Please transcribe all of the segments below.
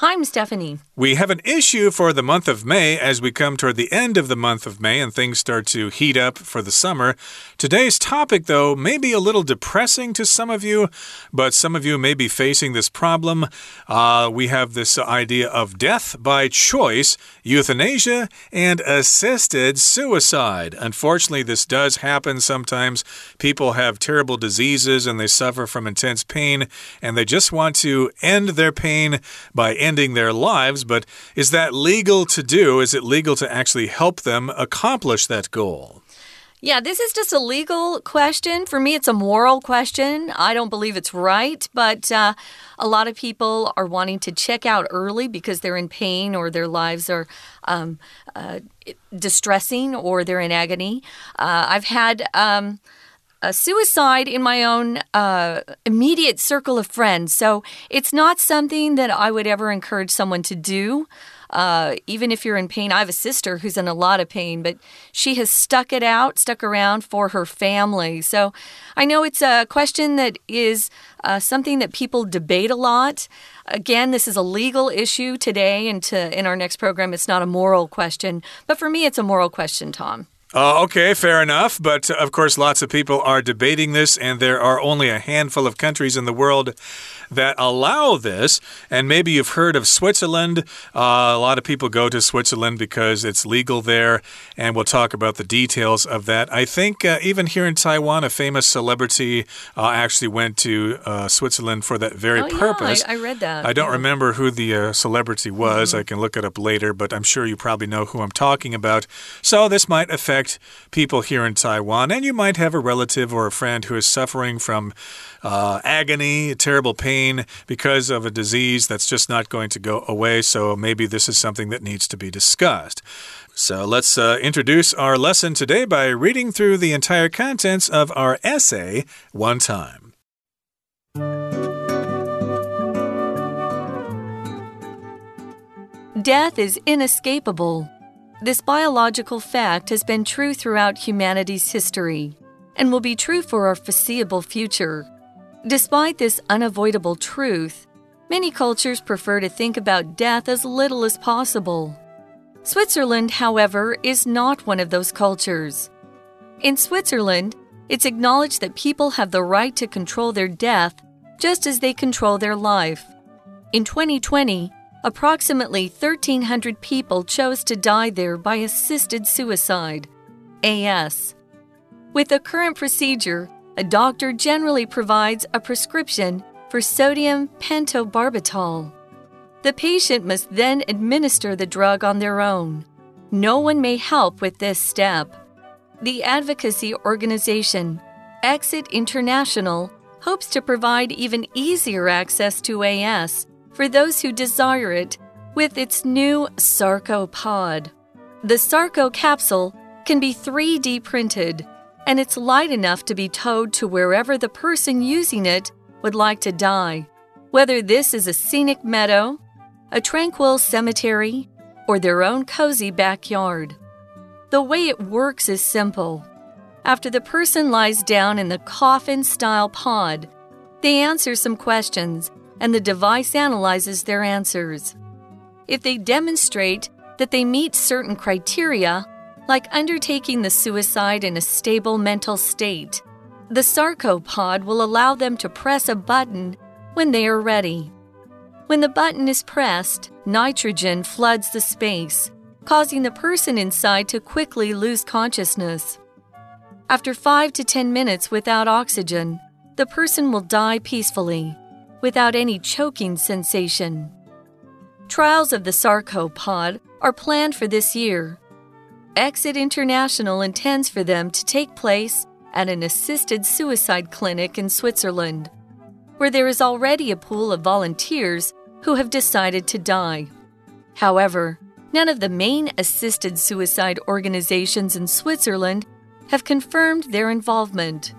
Hi, I'm Stephanie. We have an issue for the month of May as we come toward the end of the month of May and things start to heat up for the summer. Today's topic, though, may be a little depressing to some of you, but some of you may be facing this problem. Uh, we have this idea of death by choice, euthanasia, and assisted suicide. Unfortunately, this does happen sometimes. People have terrible diseases and they suffer from intense pain, and they just want to end their pain by ending their lives, but is that legal to do? Is it legal to actually help them accomplish that goal? Yeah, this is just a legal question. For me, it's a moral question. I don't believe it's right, but uh, a lot of people are wanting to check out early because they're in pain or their lives are um, uh, distressing or they're in agony. Uh, I've had. Um, a suicide in my own uh, immediate circle of friends. So it's not something that I would ever encourage someone to do. Uh, even if you're in pain, I have a sister who's in a lot of pain, but she has stuck it out, stuck around for her family. So I know it's a question that is uh, something that people debate a lot. Again, this is a legal issue today, and to, in our next program, it's not a moral question. But for me, it's a moral question, Tom. Uh, okay, fair enough. But of course, lots of people are debating this, and there are only a handful of countries in the world that allow this. And maybe you've heard of Switzerland. Uh, a lot of people go to Switzerland because it's legal there, and we'll talk about the details of that. I think uh, even here in Taiwan, a famous celebrity uh, actually went to uh, Switzerland for that very oh, purpose. Yeah, I, I, read that. I don't yeah. remember who the uh, celebrity was. Mm -hmm. I can look it up later, but I'm sure you probably know who I'm talking about. So this might affect people here in Taiwan, and you might have a relative or a friend who is suffering from uh, agony, terrible pain because of a disease that's just not going to go away. So maybe this is something that needs to be discussed. So let's uh, introduce our lesson today by reading through the entire contents of our essay one time. Death is inescapable. This biological fact has been true throughout humanity's history and will be true for our foreseeable future. Despite this unavoidable truth, many cultures prefer to think about death as little as possible. Switzerland, however, is not one of those cultures. In Switzerland, it's acknowledged that people have the right to control their death just as they control their life. In 2020, approximately 1,300 people chose to die there by assisted suicide, AS. With the current procedure, a doctor generally provides a prescription for sodium pentobarbital. The patient must then administer the drug on their own. No one may help with this step. The advocacy organization, Exit International, hopes to provide even easier access to AS for those who desire it with its new Sarco pod. The Sarco capsule can be 3D printed and it's light enough to be towed to wherever the person using it would like to die, whether this is a scenic meadow, a tranquil cemetery, or their own cozy backyard. The way it works is simple. After the person lies down in the coffin style pod, they answer some questions and the device analyzes their answers. If they demonstrate that they meet certain criteria, like undertaking the suicide in a stable mental state. The sarcopod will allow them to press a button when they are ready. When the button is pressed, nitrogen floods the space, causing the person inside to quickly lose consciousness. After 5 to 10 minutes without oxygen, the person will die peacefully, without any choking sensation. Trials of the sarcopod are planned for this year Exit International intends for them to take place at an assisted suicide clinic in Switzerland, where there is already a pool of volunteers who have decided to die. However, none of the main assisted suicide organizations in Switzerland have confirmed their involvement.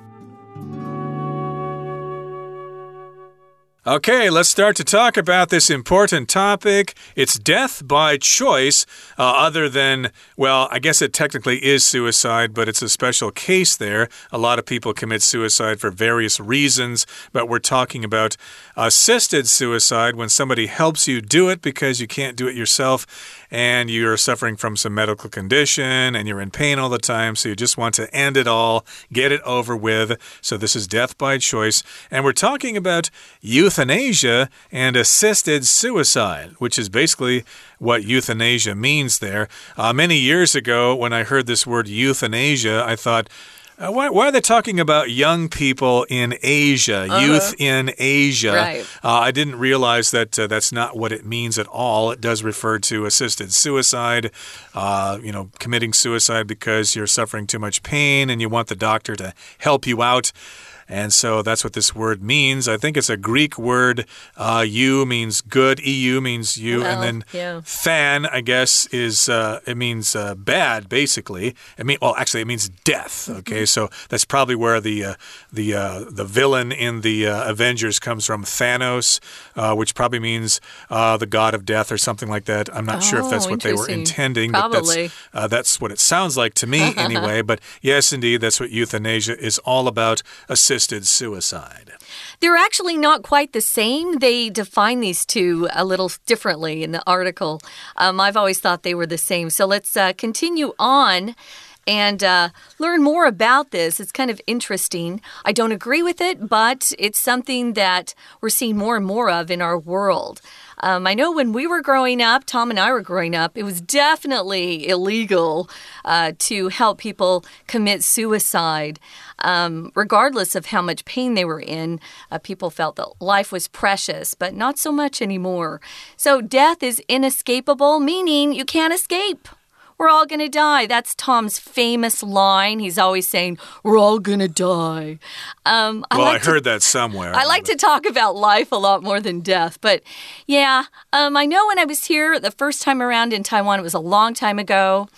Okay, let's start to talk about this important topic. It's death by choice, uh, other than, well, I guess it technically is suicide, but it's a special case there. A lot of people commit suicide for various reasons, but we're talking about assisted suicide when somebody helps you do it because you can't do it yourself and you're suffering from some medical condition and you're in pain all the time, so you just want to end it all, get it over with. So this is death by choice. And we're talking about euthanasia and assisted suicide, which is basically what euthanasia means there. Uh, many years ago, when I heard this word euthanasia, I thought, uh, why, why, are they talking about young people in Asia, uh -huh. youth in Asia? Right. Uh, I didn't realize that uh, that's not what it means at all. It does refer to assisted suicide, uh, you know, committing suicide because you're suffering too much pain and you want the doctor to help you out. And so that's what this word means. I think it's a Greek word. Uh, "eu" means good. EU means you, well, and then yeah. "than" I guess is uh, it means uh, bad. Basically, I mean, well, actually, it means death. Okay, so that's probably where the uh, the uh, the villain in the uh, Avengers comes from, Thanos, which probably means the god of death or something like that. I'm not oh, sure if that's what they were intending, probably. but that's that's what it sounds like to me anyway. but yes, indeed, that's what euthanasia is all about. Assist assisted suicide. They're actually not quite the same. They define these two a little differently in the article. Um, I've always thought they were the same. So let's uh, continue on and uh, learn more about this. It's kind of interesting. I don't agree with it, but it's something that we're seeing more and more of in our world. Um, I know when we were growing up, Tom and I were growing up, it was definitely illegal uh, to help people commit suicide. Um, regardless of how much pain they were in, uh, people felt that life was precious, but not so much anymore. So death is inescapable, meaning you can't escape. We're all going to die. That's Tom's famous line. He's always saying, We're all going to die. Um, I well, like I heard that somewhere. I like to talk about life a lot more than death. But yeah, um, I know when I was here the first time around in Taiwan, it was a long time ago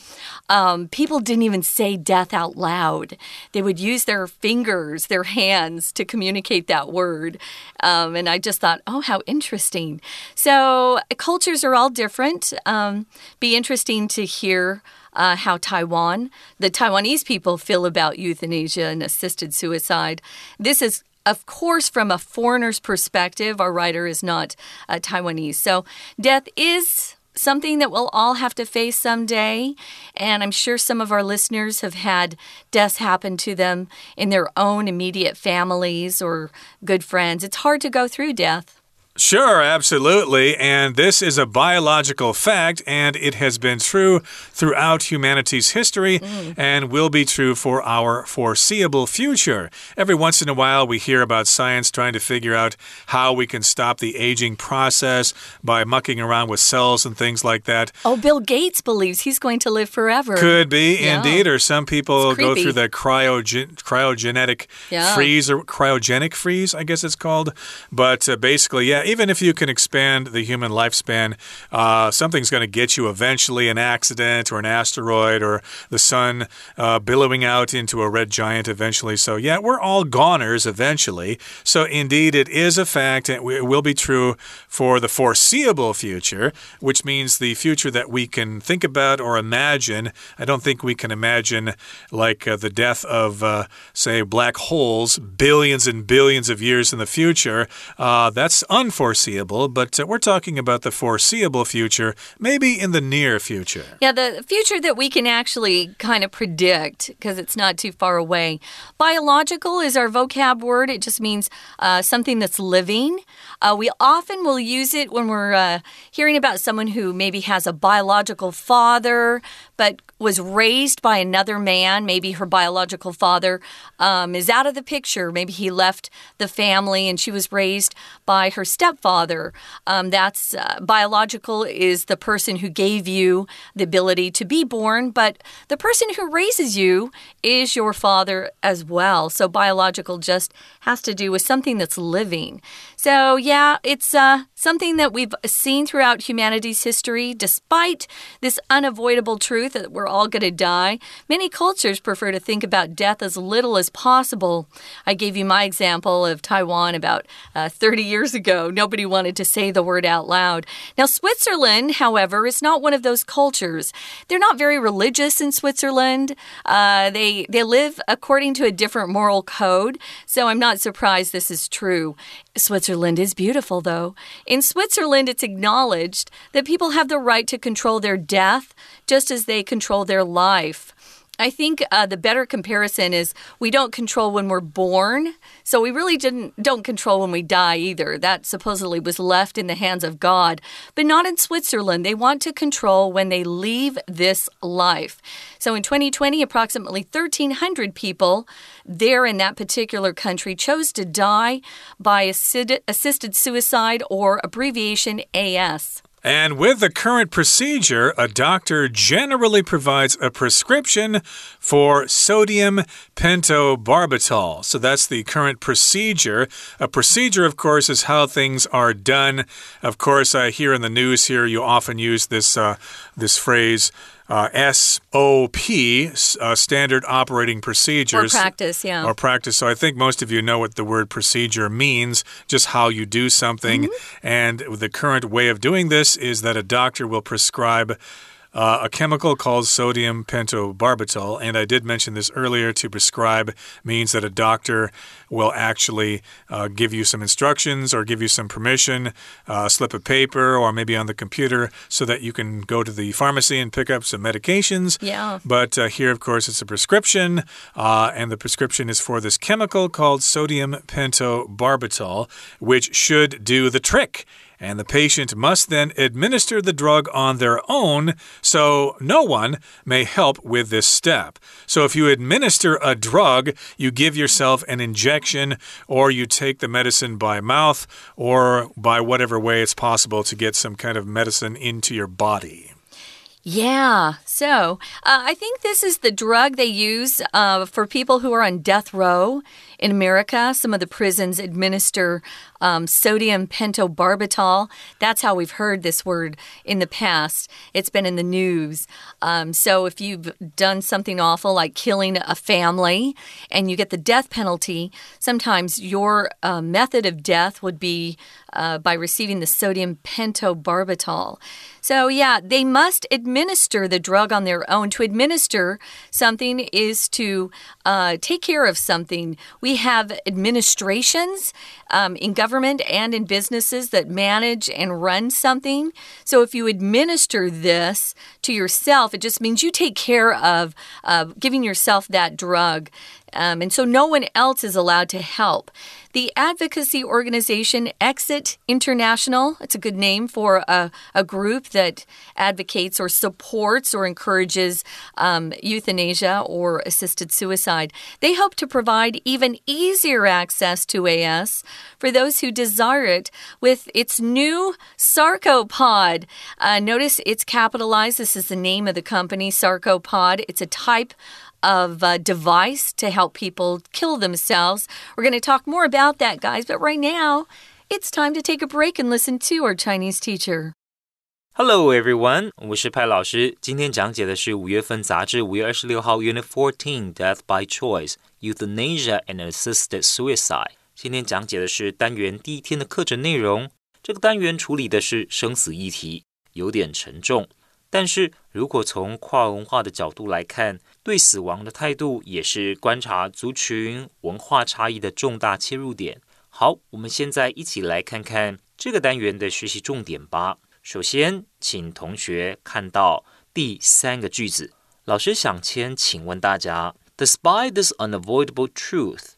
um, people didn't even say death out loud. They would use their fingers, their hands to communicate that word. Um, and I just thought, oh, how interesting. So cultures are all different. Um, be interesting to hear. Uh, how Taiwan, the Taiwanese people feel about euthanasia and assisted suicide. This is of course, from a foreigner's perspective, our writer is not uh, Taiwanese. So, death is something that we'll all have to face someday. And I'm sure some of our listeners have had deaths happen to them in their own immediate families or good friends. It's hard to go through death. Sure, absolutely. And this is a biological fact, and it has been true throughout humanity's history mm. and will be true for our foreseeable future. Every once in a while, we hear about science trying to figure out how we can stop the aging process by mucking around with cells and things like that. Oh, Bill Gates believes he's going to live forever. Could be, yeah. indeed. Or some people go through the cryogen cryogenetic yeah. freeze or cryogenic freeze, I guess it's called. But uh, basically, yeah even if you can expand the human lifespan, uh, something's going to get you eventually an accident or an asteroid or the sun uh, billowing out into a red giant eventually. So, yeah, we're all goners eventually. So, indeed, it is a fact and it will be true for the foreseeable future, which means the future that we can think about or imagine. I don't think we can imagine like uh, the death of, uh, say, black holes billions and billions of years in the future. Uh, that's unfortunate unforeseeable, but uh, we're talking about the foreseeable future, maybe in the near future. Yeah, the future that we can actually kind of predict because it's not too far away. Biological is our vocab word, it just means uh, something that's living. Uh, we often will use it when we're uh, hearing about someone who maybe has a biological father, but was raised by another man. Maybe her biological father um, is out of the picture. Maybe he left the family and she was raised by her stepfather. Um, that's uh, biological, is the person who gave you the ability to be born, but the person who raises you is your father as well. So biological just has to do with something that's living. So, yeah, it's uh, something that we've seen throughout humanity's history. Despite this unavoidable truth that we're all going to die, many cultures prefer to think about death as little as possible. I gave you my example of Taiwan about uh, 30 years ago. Nobody wanted to say the word out loud. Now, Switzerland, however, is not one of those cultures. They're not very religious in Switzerland. Uh, they they live according to a different moral code. So I'm not surprised this is true. Switzerland is beautiful, though. In Switzerland, it's acknowledged that people have the right to control their death just as they control their life. I think uh, the better comparison is we don't control when we're born, so we really didn't don't control when we die either. That supposedly was left in the hands of God, but not in Switzerland. They want to control when they leave this life. So in 2020, approximately 1,300 people there in that particular country chose to die by assisted suicide or abbreviation AS. And with the current procedure, a doctor generally provides a prescription for sodium pentobarbital. So that's the current procedure. A procedure, of course, is how things are done. Of course, uh, hear in the news here, you often use this uh, this phrase uh, SOP, uh, standard operating procedures. Or practice, yeah. Or practice. So I think most of you know what the word procedure means, just how you do something. Mm -hmm. And the current way of doing this is that a doctor will prescribe uh, a chemical called sodium pentobarbital. And I did mention this earlier to prescribe means that a doctor will actually uh, give you some instructions or give you some permission, uh, slip of paper, or maybe on the computer so that you can go to the pharmacy and pick up some medications. Yeah. But uh, here, of course, it's a prescription, uh, and the prescription is for this chemical called sodium pentobarbital, which should do the trick and the patient must then administer the drug on their own, so no one may help with this step. So if you administer a drug, you give yourself an injection, or you take the medicine by mouth, or by whatever way it's possible to get some kind of medicine into your body. Yeah. So uh, I think this is the drug they use uh, for people who are on death row in America. Some of the prisons administer um, sodium pentobarbital. That's how we've heard this word in the past. It's been in the news. Um, so if you've done something awful like killing a family and you get the death penalty, sometimes your uh, method of death would be uh, by receiving the sodium pentobarbital. So, yeah, they must administer the drug on their own. To administer something is to uh, take care of something. We have administrations um, in government and in businesses that manage and run something. So, if you administer this to yourself, it just means you take care of uh, giving yourself that drug. Um, and so no one else is allowed to help. The advocacy organization Exit International, it's a good name for a, a group that advocates or supports or encourages um, euthanasia or assisted suicide. They hope to provide even easier access to AS for those who desire it with its new Sarcopod. Uh, notice it's capitalized. This is the name of the company, Sarcopod. It's a type of a device to help people kill themselves. We're going to talk more about that, guys, but right now, it's time to take a break and listen to our Chinese teacher. Hello everyone，我是派老师。今天讲解的是五月份杂志五月二十六号 Unit Fourteen Death by Choice Euthanasia and Assisted Suicide。今天讲解的是单元第一天的课程内容。这个单元处理的是生死议题，有点沉重。但是如果从跨文化的角度来看， 对死亡的态度也是观察族群文化差异的重大切入点。好，我们现在一起来看看这个单元的学习重点吧。首先，请同学看到第三个句子。老师想先请问大家，Despite this unavoidable truth，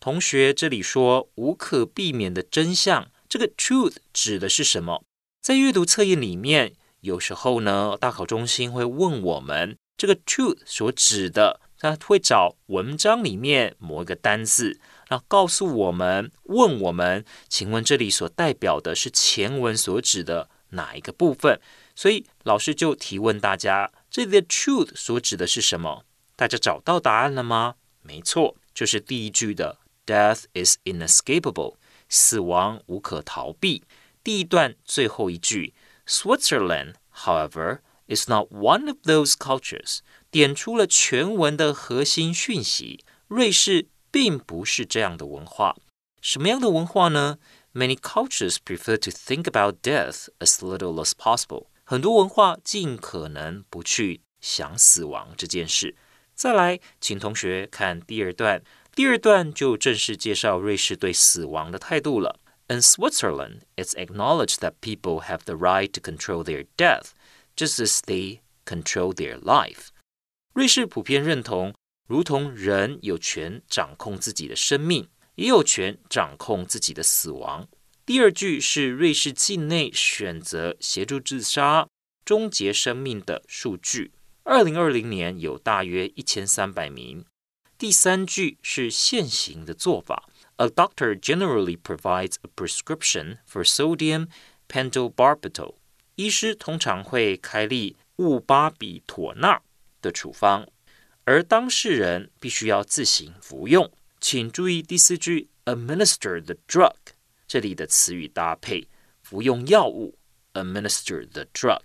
同学这里说无可避免的真相，这个 truth 指的是什么？在阅读测验里面。有时候呢，大考中心会问我们这个 truth 所指的，他会找文章里面某一个单字，然后告诉我们，问我们，请问这里所代表的是前文所指的哪一个部分？所以老师就提问大家，这里的 truth 所指的是什么？大家找到答案了吗？没错，就是第一句的 death is inescapable，死亡无可逃避。第一段最后一句，Switzerland, however, is not one of those cultures，点出了全文的核心讯息。瑞士并不是这样的文化。什么样的文化呢？Many cultures prefer to think about death as little as possible。很多文化尽可能不去想死亡这件事。再来，请同学看第二段。第二段就正式介绍瑞士对死亡的态度了。In Switzerland, it's acknowledged that people have the right to control their death, just as they control their life. 瑞士普遍认同，如同人有权掌控自己的生命，也有权掌控自己的死亡。第二句是瑞士境内选择协助自杀、终结生命的数据。二零二零年有大约一千三百名。第三句是现行的做法。A doctor generally provides a prescription for sodium pentobarbital。 医师通常会开立戊巴比妥钠的处方，而当事人必须要自行服用。请注意第四句，administer the drug。这里的词语搭配，服用药物，administer the drug。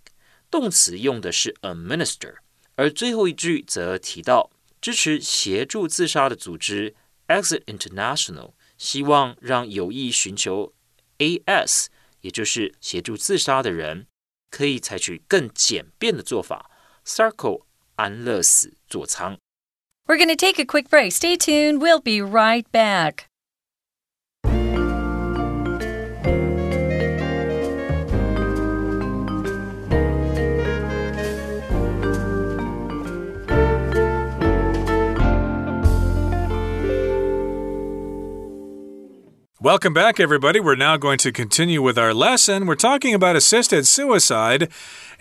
动词用的是 administer，而最后一句则提到。支持协助自杀的组织 Exit International 希望让有意寻求 AS，也就是协助自杀的人，可以采取更简便的做法，Sarco 安乐死座舱。We're going to take a quick break. Stay tuned. We'll be right back. Welcome back, everybody. We're now going to continue with our lesson. We're talking about assisted suicide.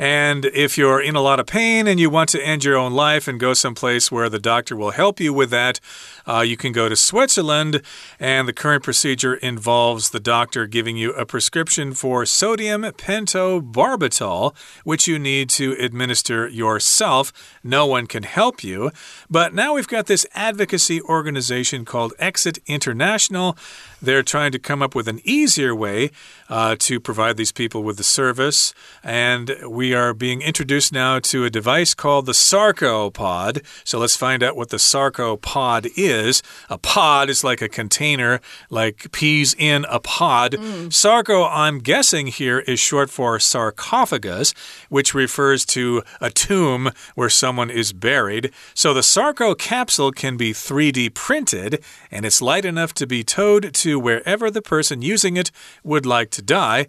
And if you're in a lot of pain and you want to end your own life and go someplace where the doctor will help you with that, uh, you can go to Switzerland. And the current procedure involves the doctor giving you a prescription for sodium pentobarbital, which you need to administer yourself. No one can help you. But now we've got this advocacy organization called Exit International. They're trying to come up with an easier way uh, to provide these people with the service. And we are being introduced now to a device called the Sarcopod. So let's find out what the Sarcopod is. A pod is like a container, like peas in a pod. Mm. Sarco, I'm guessing here, is short for sarcophagus, which refers to a tomb where someone is buried. So the Sarco capsule can be 3D printed, and it's light enough to be towed to wherever the person using it would like to die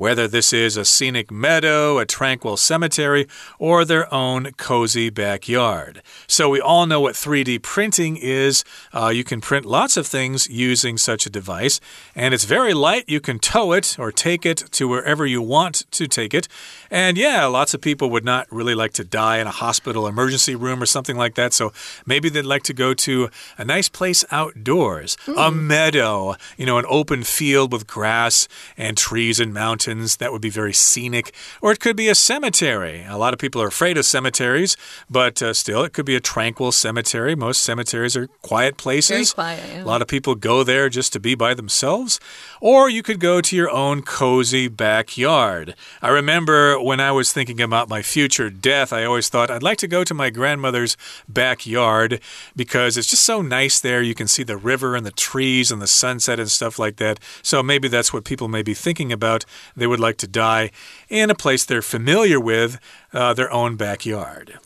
whether this is a scenic meadow, a tranquil cemetery, or their own cozy backyard. So, we all know what 3D printing is. Uh, you can print lots of things using such a device, and it's very light. You can tow it or take it to wherever you want to take it. And yeah, lots of people would not really like to die in a hospital emergency room or something like that. So, maybe they'd like to go to a nice place outdoors, mm. a hmm. meadow, you know, an open field with grass and trees and mountains mountains. That would be very scenic. Or it could be a cemetery. A lot of people are afraid of cemeteries, but uh, still, it could be a tranquil cemetery. Most cemeteries are quiet places. Quiet. Yeah. A lot of people go there just to be by themselves. Or you could go to your own cozy backyard. I remember when I was thinking about my future death, I always thought I'd like to go to my grandmother's backyard because it's just so nice there. You can see the river and the trees and the sunset and stuff like that. So maybe that's what people may be thinking about they would like to die in a place they're familiar with, uh, their own backyard.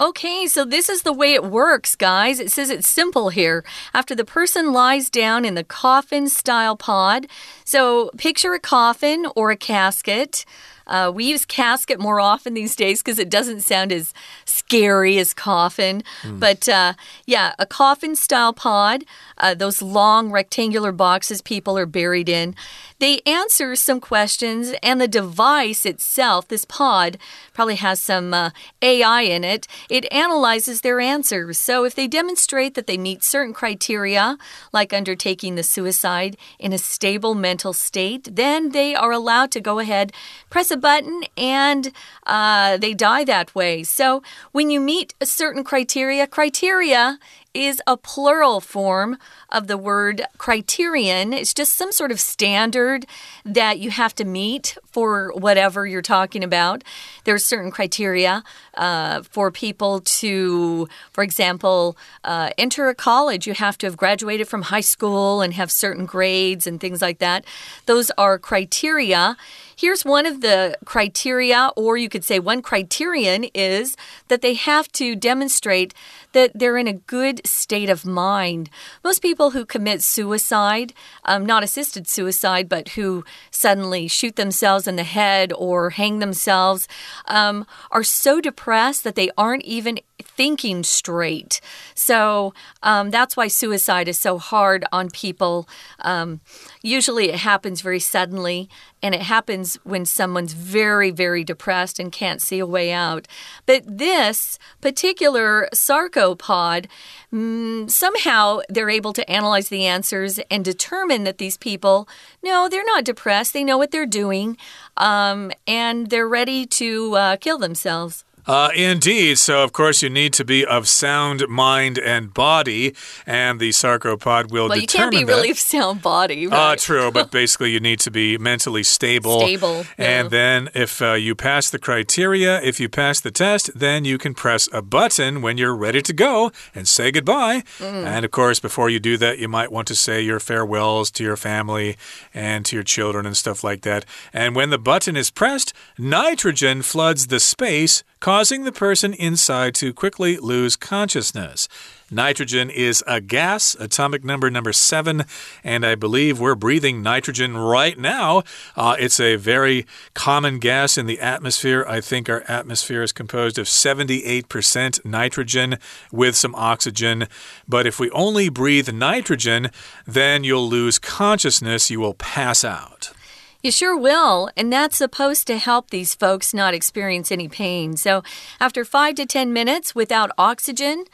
Okay, so this is the way it works, guys. It says it's simple here. After the person lies down in the coffin style pod, so picture a coffin or a casket. Uh, we use casket more often these days because it doesn't sound as scary as coffin. Mm. But uh, yeah, a coffin style pod, uh, those long rectangular boxes people are buried in. They answer some questions, and the device itself, this pod, probably has some uh, AI in it. It analyzes their answers. So if they demonstrate that they meet certain criteria, like undertaking the suicide in a stable mental state, then they are allowed to go ahead, press a button, and uh, they die that way. So when you meet a certain criteria, criteria is a plural form of the word criterion. It's just some sort of standard that you have to meet for whatever you're talking about. There are certain criteria uh, for people to, for example, uh, enter a college. You have to have graduated from high school and have certain grades and things like that. Those are criteria. Here's one of the criteria, or you could say one criterion is that they have to demonstrate that they're in a good state of mind. Most people who commit suicide, um, not assisted suicide, but who suddenly shoot themselves in the head or hang themselves, um, are so depressed that they aren't even thinking straight. So um, that's why suicide is so hard on people. Um, usually it happens very suddenly, and it happens when someone's very, very depressed and can't see a way out. But this particular sarcopod, mm, somehow they're able to analyze the answers and determine that these people, no, they're not depressed. They know what they're doing, um, and they're ready to uh, kill themselves. Uh, indeed. So, of course, you need to be of sound mind and body, and the sarcopod will well, determine you can't be that. really sound body, Uh, true, but basically, you need to be mentally stable. Stable, And yeah. then, if uh, you pass the criteria, if you pass the test, then you can press a button when you're ready to go and say goodbye. Mm. And of course, before you do that, you might want to say your farewells to your family and to your children and stuff like that. And when the button is pressed, nitrogen floods the space causing the person inside to quickly lose consciousness. Nitrogen is a gas, atomic number number seven, and I believe we're breathing nitrogen right now. Uh, it's a very common gas in the atmosphere. I think our atmosphere is composed of 78% nitrogen with some oxygen. But if we only breathe nitrogen, then you'll lose consciousness, you will pass out. You sure will. And that's supposed to help these folks not experience any pain. So, after five to 10 minutes without oxygen,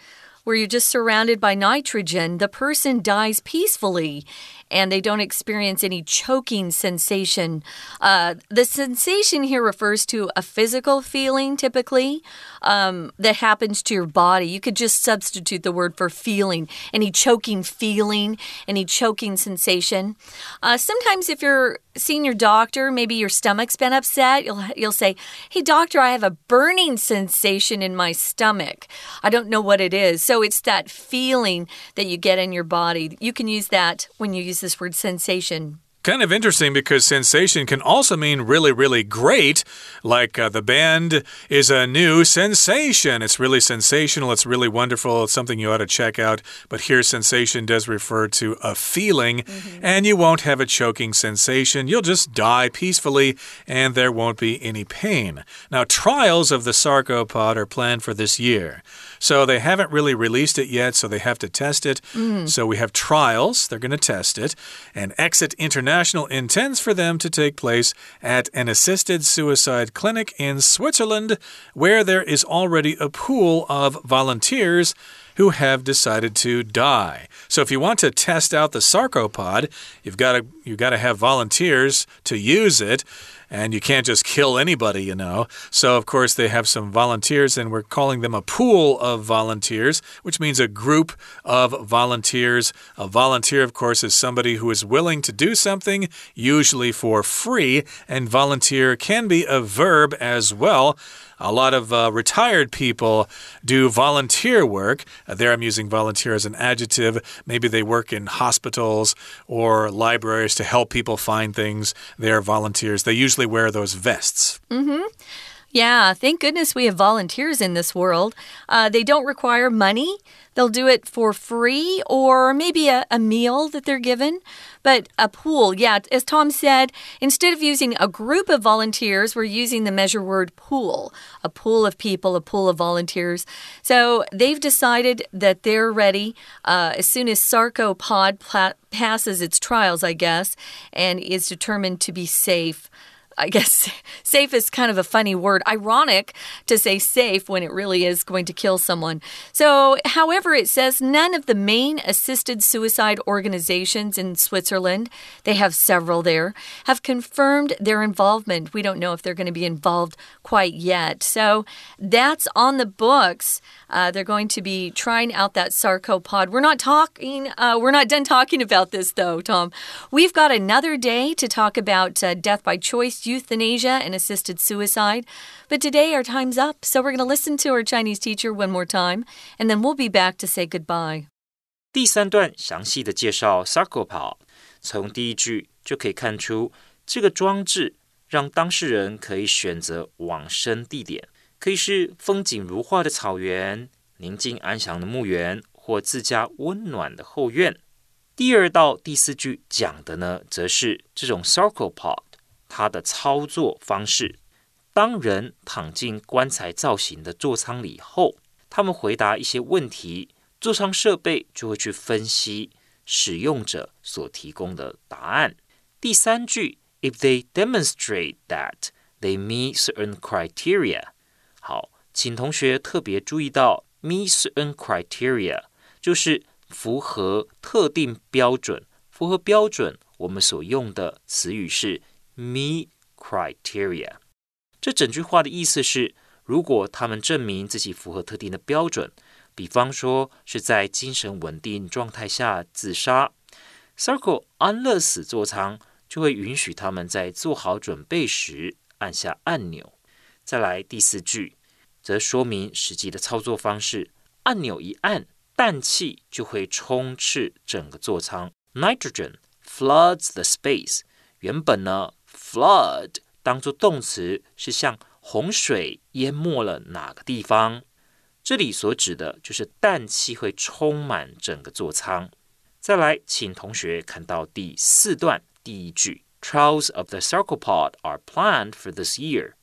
where you're just surrounded by nitrogen, the person dies peacefully and they don't experience any choking sensation. Uh, the sensation here refers to a physical feeling, typically, um, that happens to your body. You could just substitute the word for feeling. Any choking feeling, any choking sensation. Uh, sometimes, if you're seeing your doctor, maybe your stomach's been upset, you'll you'll say, "Hey doctor, I have a burning sensation in my stomach. I don't know what it is." So it's that feeling that you get in your body. You can use that when you use this word sensation. Kind of interesting because sensation can also mean really, really great. Like uh, the band is a new sensation. It's really sensational. It's really wonderful. It's something you ought to check out. But here, sensation does refer to a feeling, and you won't have a choking sensation. You'll just die peacefully, and there won't be any pain. Now, trials of the sarcopod are planned for this year. So they haven't really released it yet, so they have to test it. Mm. So we have trials, they're going to test it. And Exit International intends for them to take place at an assisted suicide clinic in Switzerland, where there is already a pool of volunteers who have decided to die. So if you want to test out the sarcopod, you've got to you've got to have volunteers to use it. And you can't just kill anybody, you know. So, of course, they have some volunteers, and we're calling them a pool of volunteers, which means a group of volunteers. A volunteer, of course, is somebody who is willing to do something, usually for free, and volunteer can be a verb as well. A lot of uh, retired people do volunteer work. Uh, there, I'm using volunteer as an adjective. Maybe they work in hospitals or libraries to help people find things. They're volunteers. They usually wear those vests. Yeah, thank goodness we have volunteers in this world. Uh, they don't require money. They'll do it for free or maybe a, a meal that they're given. But a pool, yeah, as Tom said, instead of using a group of volunteers, we're using the measure word pool. A pool of people, a pool of volunteers. So they've decided that they're ready uh, as soon as Sarcopod passes its trials, I guess, and is determined to be safe. I guess safe is kind of a funny word. Ironic to say safe when it really is going to kill someone. So, however, it says none of the main assisted suicide organizations in Switzerland, they have several there, have confirmed their involvement. We don't know if they're going to be involved quite yet. So, that's on the books. Uh, they're going to be trying out that sarcopod. We're not talking, uh, we're not done talking about this though, Tom. We've got another day to talk about uh, death by choice, euthanasia, and assisted suicide. But today our time's up, so we're going to listen to our Chinese teacher one more time, and then we'll be back to say goodbye. 第三段详细的介绍 sarcopod，从第一句就可以看出，这个装置让当事人可以选择往生地点。可以是风景如画的草原、宁静安详的墓园，或自家温暖的后院。第二到第四句讲的呢，则是这种 sarcopod 它的操作方式。当人躺进棺材造型的座舱里后，他们回答一些问题，座舱设备就会去分析使用者所提供的答案。第三句，if they demonstrate that they meet certain criteria。好，请同学特别注意到 meet certain criteria，就是符合特定标准。符合标准，我们所用的词语是 Me criteria。这整句话的意思是，如果他们证明自己符合特定的标准，比方说是在精神稳定状态下自杀，Circle 安乐死座舱就会允许他们在做好准备时按下按钮。再来第四句，则说明实际的操作方式。按钮一按，氮气就会充斥整个座舱。Nitrogen floods the space。原本呢，flood 当做动词是像洪水淹没了哪个地方。这里所指的就是氮气会充满整个座舱。再来，请同学看到第四段第一句：Trials of the circle pod are planned for this year。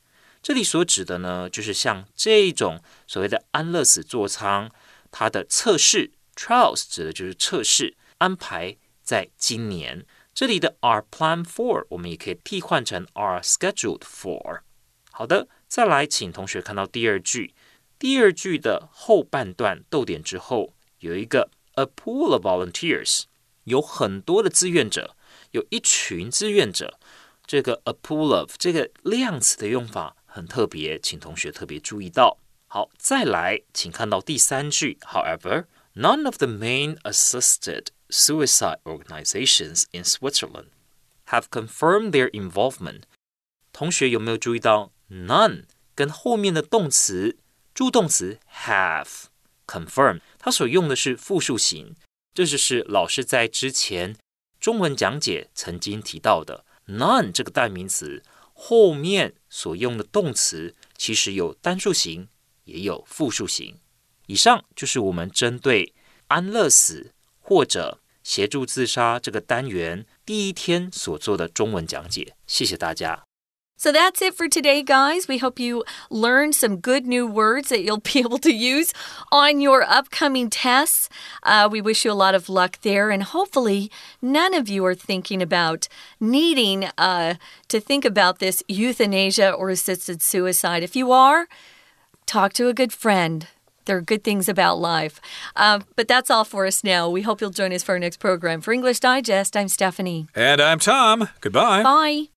这里所指的呢，就是像这种所谓的安乐死座舱，它的测试 trials 指的就是测试安排在今年。这里的 are planned for 我们也可以替换成 are scheduled for。好的，再来，请同学看到第二句，第二句的后半段逗点之后有一个 a pool of volunteers，有很多的志愿者，有一群志愿者。这个 a pool of 这个量词的用法。很特别，请同学特别注意到。好，再来，请看到第三句。However, none of the main assisted suicide organizations in Switzerland have confirmed their involvement。同学有没有注意到 none 跟后面的动词助动词 have confirm，它所用的是复数形，这就是老师在之前中文讲解曾经提到的 none 这个代名词。后面所用的动词其实有单数型，也有复数型。以上就是我们针对安乐死或者 协助自杀这个单元第一天所做的中文讲解。谢谢大家。So that's it for today, guys. We hope you learned some good new words that you'll be able to use on your upcoming tests. Uh, we wish you a lot of luck there, and hopefully, none of you are thinking about needing uh, to think about this euthanasia or assisted suicide. If you are, talk to a good friend. There are good things about life. Uh, but that's all for us now. We hope you'll join us for our next program. For English Digest, I'm Stephanie. And I'm Tom. Goodbye. Bye.